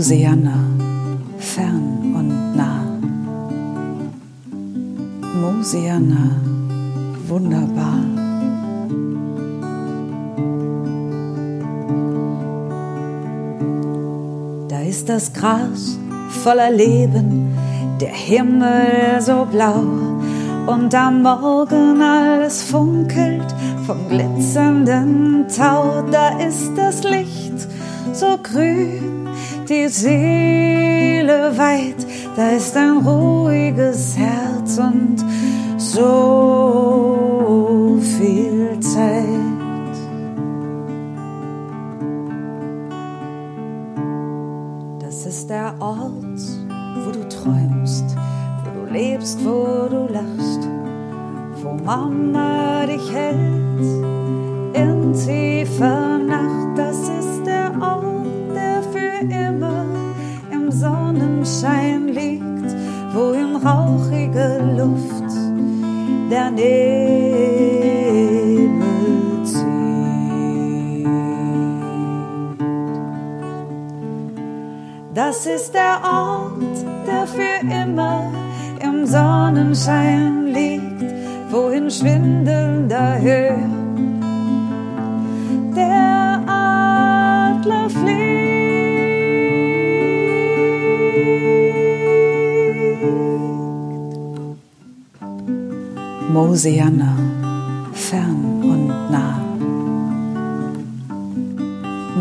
Mosiana, fern und nah. Mosiana, wunderbar. Da ist das Gras voller Leben, der Himmel so blau und am Morgen alles funkelt vom glitzernden Tau. Da ist das Licht so grün, die Seele weit, da ist ein ruhiges Herz und so viel Zeit. Das ist der Ort, wo du träumst, wo du lebst, wo du lachst, wo Mama der Nebel zieht. Das ist der Ort, der für immer im Sonnenschein liegt, wo in schwindelnder Höhe Mosiana, fern und nah.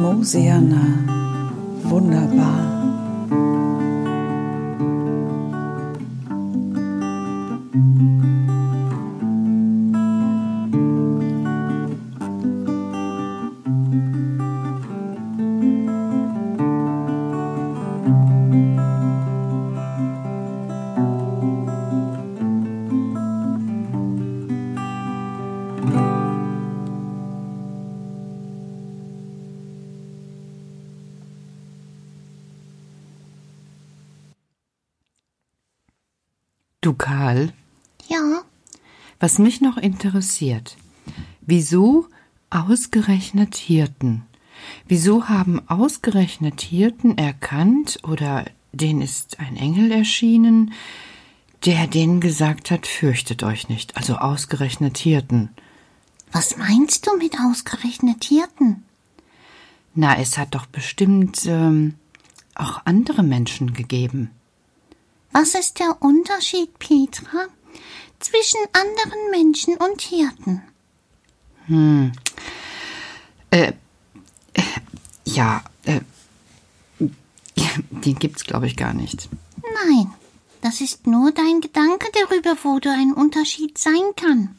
Mosiana, wunderbar. Du Karl, Ja, was mich noch interessiert, wieso ausgerechnet Hirten? Wieso haben ausgerechnet Hirten erkannt oder denen ist ein Engel erschienen, der denen gesagt hat, fürchtet euch nicht, also ausgerechnet Hirten? was meinst du mit ausgerechnet Hirten? Na, es hat doch bestimmt ähm, auch andere Menschen gegeben. Was ist der Unterschied, Petra, zwischen anderen Menschen und Hirten? Ja, äh, den gibt's glaube ich gar nicht. Nein, das ist nur dein Gedanke darüber, wo da ein Unterschied sein kann.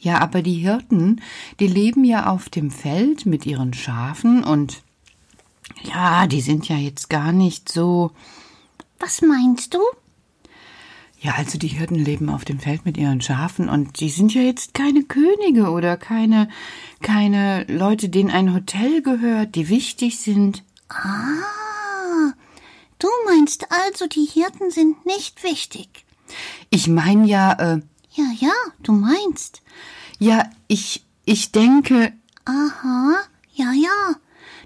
Ja, aber die Hirten, die leben ja auf dem Feld mit ihren Schafen und ja, die sind ja jetzt gar nicht so. Was meinst du? Ja, also die Hirten leben auf dem Feld mit ihren Schafen und die sind ja jetzt keine Könige oder keine keine Leute, denen ein Hotel gehört, die wichtig sind. Ah, du meinst also, die Hirten sind nicht wichtig. Ich meine ja, äh, Ja, ja, du meinst. ja, ich ich denke, Aha, ja, ja.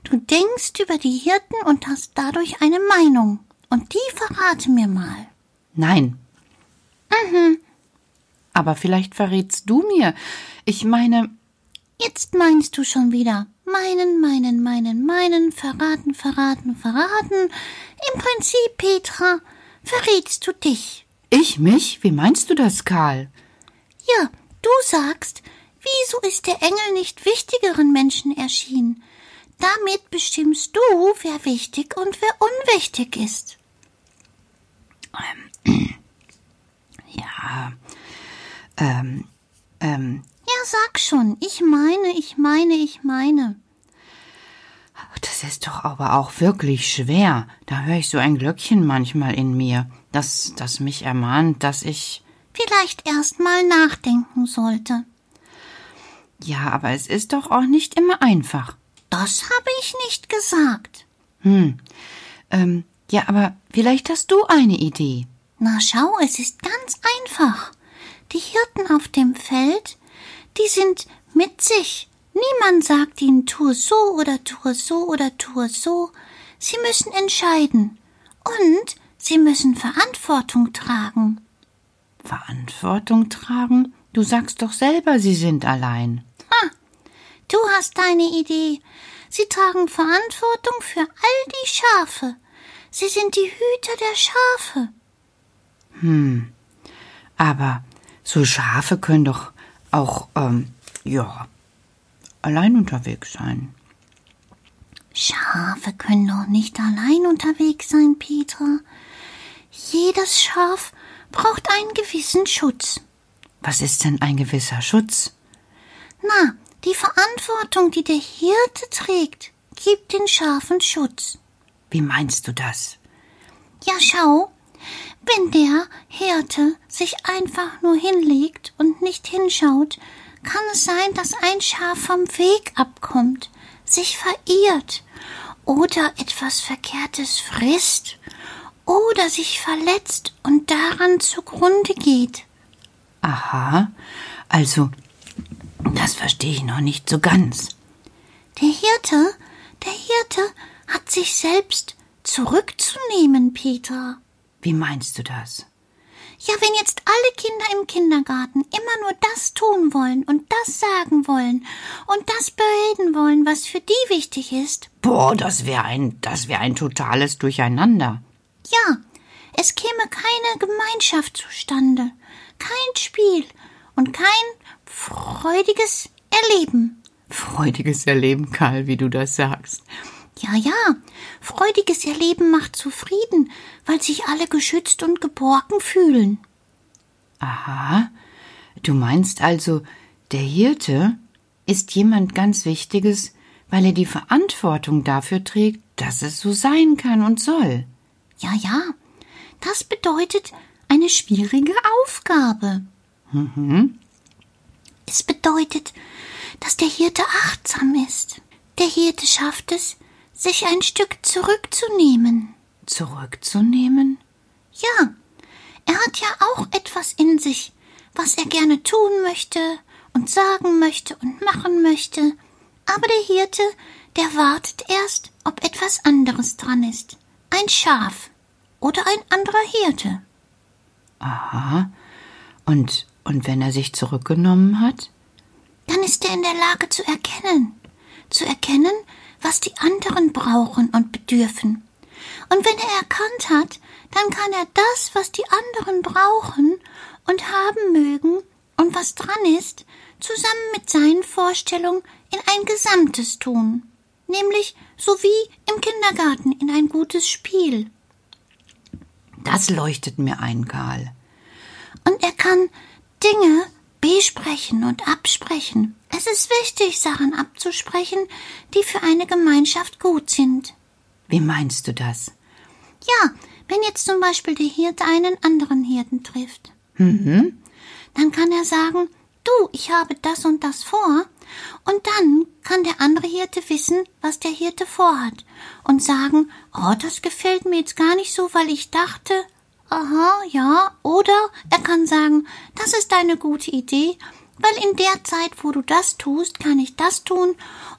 Du denkst über die Hirten und hast dadurch eine Meinung. Und die verrate mir mal. nein. Aber vielleicht verrätst du mir. Ich meine, Jetzt meinst du schon wieder. Meinen, meinen, meinen, meinen, verraten, verraten, verraten. Im Prinzip, Petra, verrätst du dich. ich mich? Wie meinst du das, Karl? Ja, du sagst, wieso ist der Engel nicht wichtigeren Menschen erschienen? Damit bestimmst du, wer wichtig und wer unwichtig ist. Ja, ähm, ähm, Ja, sag schon. Ich meine, ich meine, ich meine. das ist doch aber auch wirklich schwer. Da höre ich so ein Glöckchen manchmal in mir, das, das mich ermahnt, dass ich. Vielleicht erst mal nachdenken sollte. Ja, aber es ist doch auch nicht immer einfach. Das habe ich nicht gesagt. Ähm, ja, aber vielleicht hast du eine Idee. Na schau, es ist ganz einfach. Die Hirten auf dem Feld, die sind mit sich. Niemand sagt ihnen, tue so oder tue so oder tue so. Sie müssen entscheiden. Und Sie müssen Verantwortung tragen. Verantwortung tragen? Du sagst doch selber, Sie sind allein. Ha, du hast deine Idee. Sie tragen Verantwortung für all die Schafe. Sie sind die Hüter der Schafe. Hm. Aber so Schafe können doch auch, ähm, ja, allein unterwegs sein. Schafe können doch nicht allein unterwegs sein, Petra. Jedes Schaf braucht einen gewissen Schutz. Was ist denn ein gewisser Schutz? Na, die Verantwortung, die der Hirte trägt, gibt den Schafen Schutz. Wie meinst du das? Ja, schau, wenn der Hirte sich einfach nur hinlegt und nicht hinschaut, kann es sein, dass ein Schaf vom Weg abkommt, sich verirrt oder etwas Verkehrtes frisst oder sich verletzt und daran zugrunde geht. Aha, also, das verstehe ich noch nicht so ganz. Der Hirte, der Hirte hat sich selbst zurückzunehmen, Peter. Wie meinst du das? Ja, wenn jetzt alle Kinder im Kindergarten immer nur das tun wollen und das sagen wollen und das bereden wollen, was für die wichtig ist. Boah, das wäre ein, das wäre ein totales Durcheinander. Ja, es käme keine Gemeinschaft zustande, kein Spiel und kein freudiges Erleben. Freudiges Erleben, Karl, wie du das sagst. Ja, ja, freudiges Erleben macht zufrieden, weil sich alle geschützt und geborgen fühlen. Aha, du meinst also, der Hirte ist jemand ganz Wichtiges, weil er die Verantwortung dafür trägt, dass es so sein kann und soll. Ja, ja, das bedeutet eine schwierige Aufgabe. Mhm. Es bedeutet, dass der Hirte achtsam ist. Der Hirte schafft es, sich ein Stück zurückzunehmen. Zurückzunehmen? Ja, er hat ja auch etwas in sich, was er gerne tun möchte und sagen möchte und machen möchte. Aber der Hirte, der wartet erst, ob etwas anderes dran ist. Ein Schaf oder ein anderer Hirte. Aha. Und, und wenn er sich zurückgenommen hat? Dann ist er in der Lage zu erkennen. Zu erkennen, was die anderen brauchen und bedürfen. Und wenn er erkannt hat, dann kann er das, was die anderen brauchen und haben mögen und was dran ist, zusammen mit seinen Vorstellungen in ein Gesamtes tun, nämlich so wie im Kindergarten in ein gutes Spiel. Das leuchtet mir ein, Karl. Und er kann Dinge besprechen und absprechen. Es ist wichtig, Sachen abzusprechen, die für eine Gemeinschaft gut sind. Wie meinst du das? Ja, wenn jetzt zum Beispiel der Hirte einen anderen Hirten trifft, Mhm. dann kann er sagen, du, ich habe das und das vor, und dann kann der andere Hirte wissen, was der Hirte vorhat, und sagen, oh, das gefällt mir jetzt gar nicht so, weil ich dachte, aha, ja, oder er kann sagen, das ist eine gute Idee, weil in der Zeit, wo du das tust, kann ich das tun.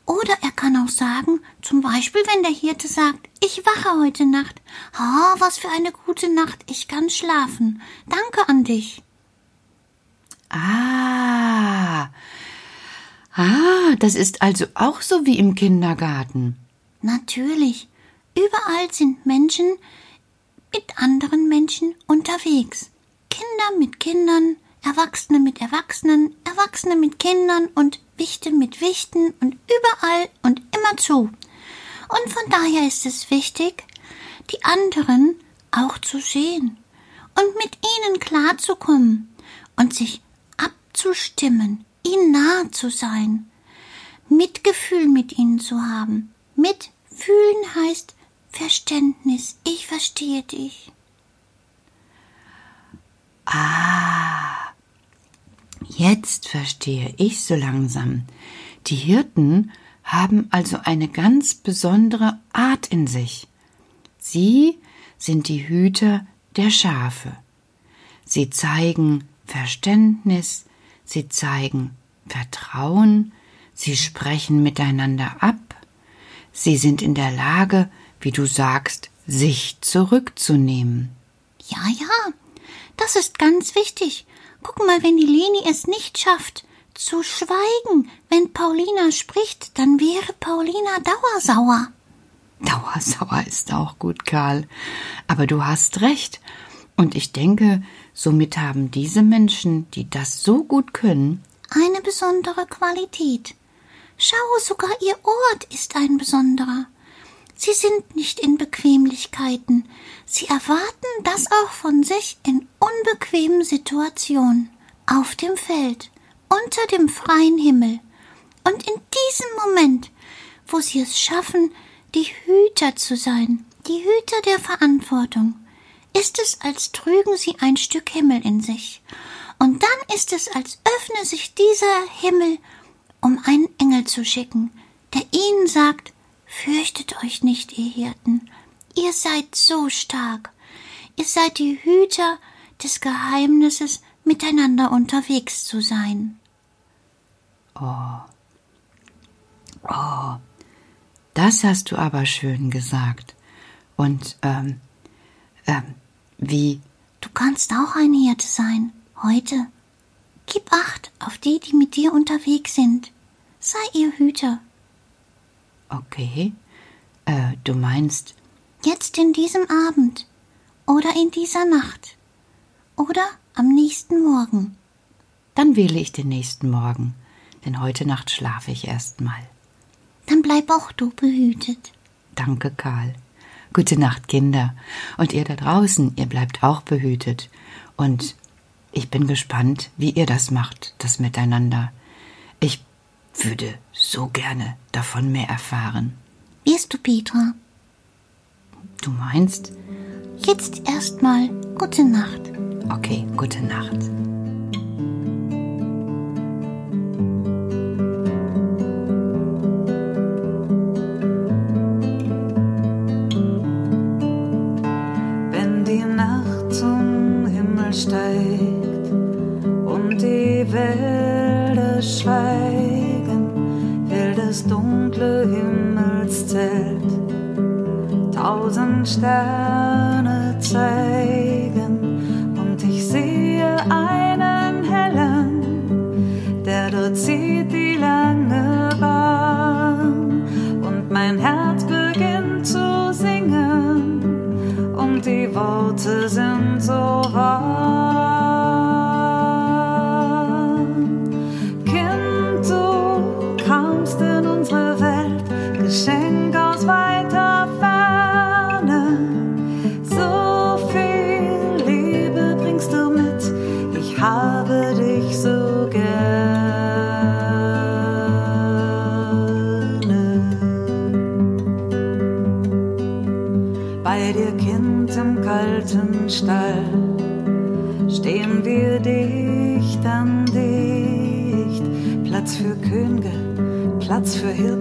Oder er kann auch sagen, zum Beispiel, wenn der Hirte sagt, ich wache heute Nacht. Ah, was für eine gute Nacht, ich kann schlafen. Danke an dich. Ah. Ah, das ist also auch so wie im Kindergarten. Natürlich, überall sind Menschen mit anderen Menschen unterwegs. Kinder mit Kindern, Erwachsene mit Erwachsenen, Erwachsene mit Kindern und Wichte mit Wichten und überall und immerzu. Und von daher ist es wichtig, die anderen auch zu sehen und mit ihnen klarzukommen und sich abzustimmen, ihnen nahe zu sein, Mitgefühl mit ihnen zu haben. Mitfühlen heißt Verständnis. Ich verstehe dich. Ah. Jetzt verstehe ich so langsam. Die Hirten haben also eine ganz besondere Art in sich. Sie sind die Hüter der Schafe. Sie zeigen Verständnis, sie zeigen Vertrauen, sie sprechen miteinander ab, sie sind in der Lage, wie du sagst, sich zurückzunehmen. Ja, ja, das ist ganz wichtig. Guck mal, wenn die Leni es nicht schafft, zu schweigen, wenn Paulina spricht, dann wäre Paulina dauersauer. Dauersauer ist auch gut, Karl. Aber du hast recht. Und ich denke, somit haben diese Menschen, die das so gut können, eine besondere Qualität. Schau, sogar ihr Ort ist ein besonderer. Sie sind nicht in Bequemlichkeiten. Sie erwarten das auch von sich in unbequemen Situationen, auf dem Feld, unter dem freien Himmel. Und in diesem Moment, wo sie es schaffen, die Hüter zu sein, die Hüter der Verantwortung, ist es, als trügen sie ein Stück Himmel in sich. Und dann ist es, als öffne sich dieser Himmel, um einen Engel zu schicken, der ihnen sagt, fürchtet euch nicht, ihr Hirten, ihr seid so stark, ihr seid die Hüter des Geheimnisses, miteinander unterwegs zu sein. Oh. Oh. Das hast du aber schön gesagt. Und, ähm, ähm, wie? Du kannst auch ein Hirte sein, heute. Gib Acht auf die, die mit dir unterwegs sind. Sei ihr Hüter. Okay. Äh, du meinst. Jetzt in diesem Abend. Oder in dieser Nacht. Oder am nächsten Morgen. Dann wähle ich den nächsten Morgen, denn heute Nacht schlafe ich erst mal. Dann bleib auch du behütet. Danke, Karl. Gute Nacht, Kinder. Und ihr da draußen, ihr bleibt auch behütet. Und ich bin gespannt, wie ihr das macht, das Miteinander. Ich würde so gerne davon mehr erfahren. Wirst du, Petra? Du meinst? Jetzt erstmal gute Nacht. Okay, gute Nacht. Wenn die Nacht zum Himmel steigt und die Wälder schweigen, dunkle Himmelszelt. Tausend Sterne zeigen und ich sehe einen hellen, der dort zieht die lange Bahn. Und mein Herz beginnt zu singen und die Worte sind Platz für